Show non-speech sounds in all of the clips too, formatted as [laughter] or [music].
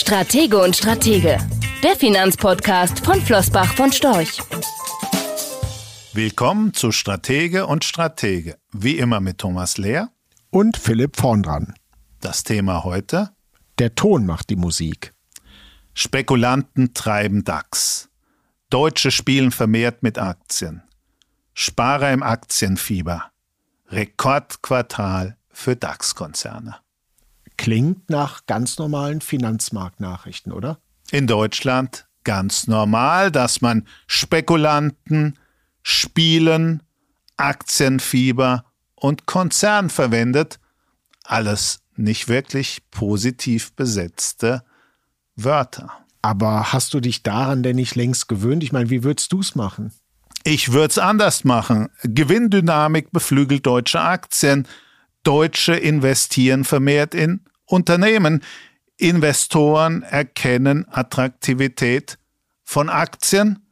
Stratege und Stratege, der Finanzpodcast von Flossbach von Storch. Willkommen zu Stratege und Stratege, wie immer mit Thomas Lehr und Philipp Vorndran. Das Thema heute? Der Ton macht die Musik. Spekulanten treiben DAX. Deutsche spielen vermehrt mit Aktien. Sparer im Aktienfieber. Rekordquartal für DAX-Konzerne. Klingt nach ganz normalen Finanzmarktnachrichten, oder? In Deutschland ganz normal, dass man Spekulanten, Spielen, Aktienfieber und Konzern verwendet. Alles nicht wirklich positiv besetzte Wörter. Aber hast du dich daran denn nicht längst gewöhnt? Ich meine, wie würdest du es machen? Ich würde es anders machen. Gewinndynamik beflügelt deutsche Aktien. Deutsche investieren vermehrt in Unternehmen. Investoren erkennen Attraktivität von Aktien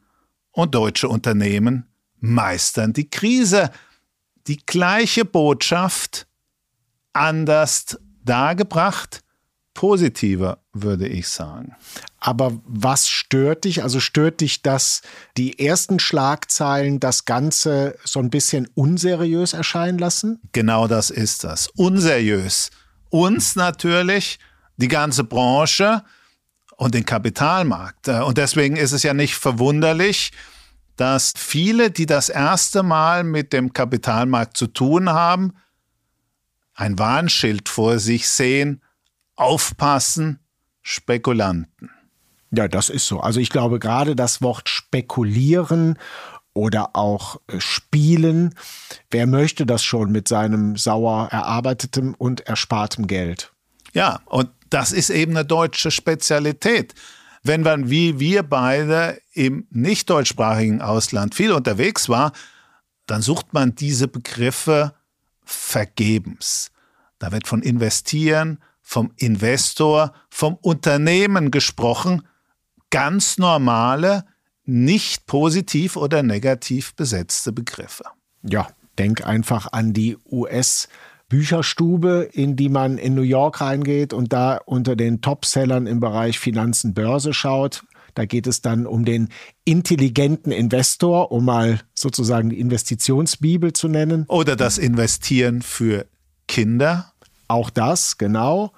und deutsche Unternehmen meistern die Krise. Die gleiche Botschaft, anders dargebracht, positiver, würde ich sagen. Aber was stört dich? Also stört dich, dass die ersten Schlagzeilen das Ganze so ein bisschen unseriös erscheinen lassen? Genau das ist das. Unseriös uns natürlich, die ganze Branche und den Kapitalmarkt. Äh, und deswegen ist es ja nicht verwunderlich, dass viele, die das erste Mal mit dem Kapitalmarkt zu tun haben, ein Warnschild vor sich sehen, aufpassen, Spekulanten. Ja, das ist so. Also ich glaube gerade das Wort spekulieren oder auch äh, spielen. Wer möchte das schon mit seinem sauer erarbeitetem und erspartem Geld? Ja, und das ist eben eine deutsche Spezialität. Wenn man wie wir beide im nicht deutschsprachigen Ausland viel unterwegs war, dann sucht man diese Begriffe vergebens. Da wird von investieren, vom Investor, vom Unternehmen gesprochen, ganz normale, nicht positiv oder negativ besetzte Begriffe. Ja, denk einfach an die US- Bücherstube, in die man in New York reingeht und da unter den Topsellern im Bereich Finanzen Börse schaut. Da geht es dann um den intelligenten Investor, um mal sozusagen die Investitionsbibel zu nennen. Oder das Investieren für Kinder. Auch das, genau.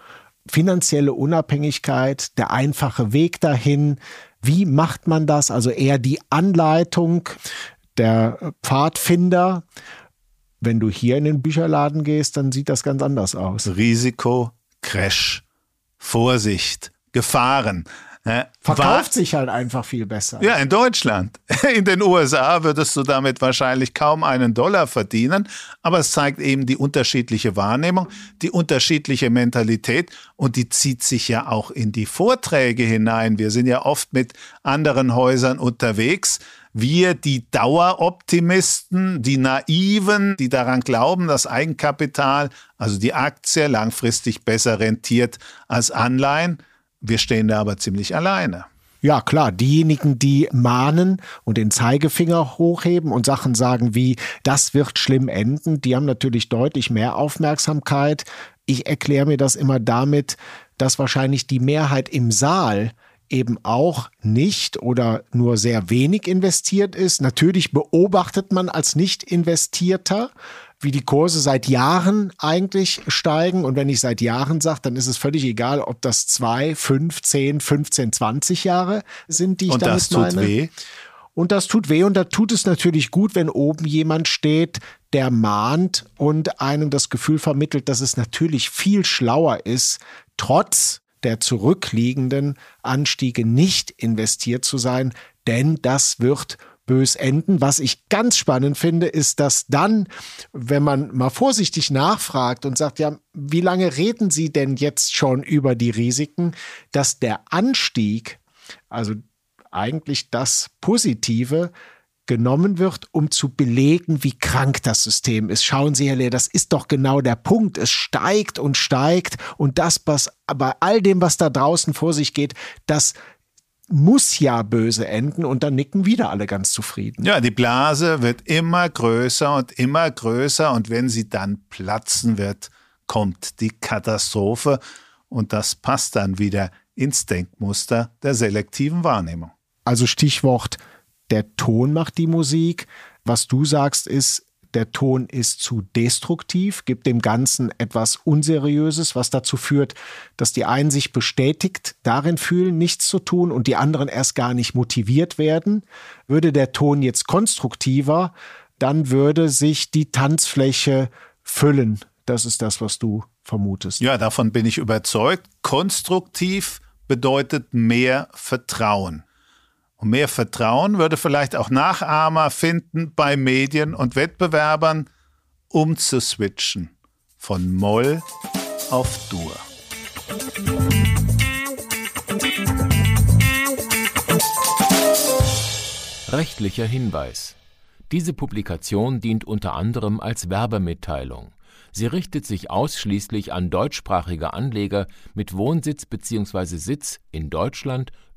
Finanzielle Unabhängigkeit, der einfache Weg dahin, wie macht man das? Also eher die Anleitung der Pfadfinder. Wenn du hier in den Bücherladen gehst, dann sieht das ganz anders aus. Risiko, Crash, Vorsicht, Gefahren. Verkauft war, sich halt einfach viel besser. Ja, in Deutschland. [laughs] In den USA würdest du damit wahrscheinlich kaum einen Dollar verdienen, aber es zeigt eben die unterschiedliche Wahrnehmung, die unterschiedliche Mentalität und die zieht sich ja auch in die Vorträge hinein. Wir sind ja oft mit anderen Häusern unterwegs. Wir, die Daueroptimisten, die Naiven, die daran glauben, dass Eigenkapital, also die Aktie, langfristig besser rentiert als Anleihen wir stehen da aber ziemlich alleine. Ja, klar, diejenigen, die mahnen und den Zeigefinger hochheben und Sachen sagen wie, das wird schlimm enden, die haben natürlich deutlich mehr Aufmerksamkeit. Ich erkläre mir das immer damit, dass wahrscheinlich die Mehrheit im Saal eben auch nicht oder nur sehr wenig investiert ist. Natürlich beobachtet man als Nicht-Investierter, wie die Kurse seit Jahren eigentlich steigen. Und wenn ich seit Jahren sage, dann ist es völlig egal, ob das zwei, fünf, zehn, 15, 20 Jahre sind, die ich und damit das tut meine. Weh. Und das tut weh und da tut es natürlich gut, wenn oben jemand steht, der mahnt und einem das Gefühl vermittelt, dass es natürlich viel schlauer ist, trotz der zurückliegenden Anstiege nicht investiert zu sein, denn das wird bös enden. Was ich ganz spannend finde, ist, dass dann, wenn man mal vorsichtig nachfragt und sagt, ja, wie lange reden Sie denn jetzt schon über die Risiken, dass der Anstieg, also eigentlich das Positive, genommen wird, um zu belegen, wie krank das System ist. Schauen Sie, Herr Lehr, das ist doch genau der Punkt. Es steigt und steigt und das, was bei all dem, was da draußen vor sich geht, das muss ja böse enden und dann nicken wieder alle ganz zufrieden. Ja, die Blase wird immer größer und immer größer und wenn sie dann platzen wird, kommt die Katastrophe und das passt dann wieder ins Denkmuster der selektiven Wahrnehmung. Also Stichwort, der Ton macht die Musik. Was du sagst ist, der Ton ist zu destruktiv, gibt dem Ganzen etwas Unseriöses, was dazu führt, dass die einen sich bestätigt darin fühlen, nichts zu tun und die anderen erst gar nicht motiviert werden. Würde der Ton jetzt konstruktiver, dann würde sich die Tanzfläche füllen. Das ist das, was du vermutest. Ja, davon bin ich überzeugt. Konstruktiv bedeutet mehr Vertrauen. Und mehr Vertrauen würde vielleicht auch Nachahmer finden bei Medien und Wettbewerbern, um zu switchen von Moll auf Dur. Rechtlicher Hinweis. Diese Publikation dient unter anderem als Werbemitteilung. Sie richtet sich ausschließlich an deutschsprachige Anleger mit Wohnsitz bzw. Sitz in Deutschland,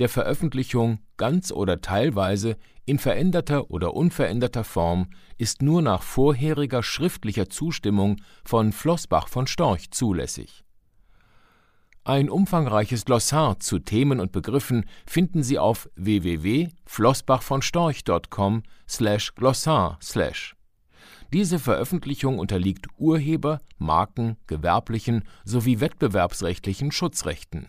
der Veröffentlichung ganz oder teilweise in veränderter oder unveränderter Form ist nur nach vorheriger schriftlicher Zustimmung von Flossbach von Storch zulässig ein umfangreiches Glossar zu Themen und Begriffen finden Sie auf www.flossbachvonstorch.com/glossar/. Diese Veröffentlichung unterliegt Urheber-, Marken-, gewerblichen sowie wettbewerbsrechtlichen Schutzrechten.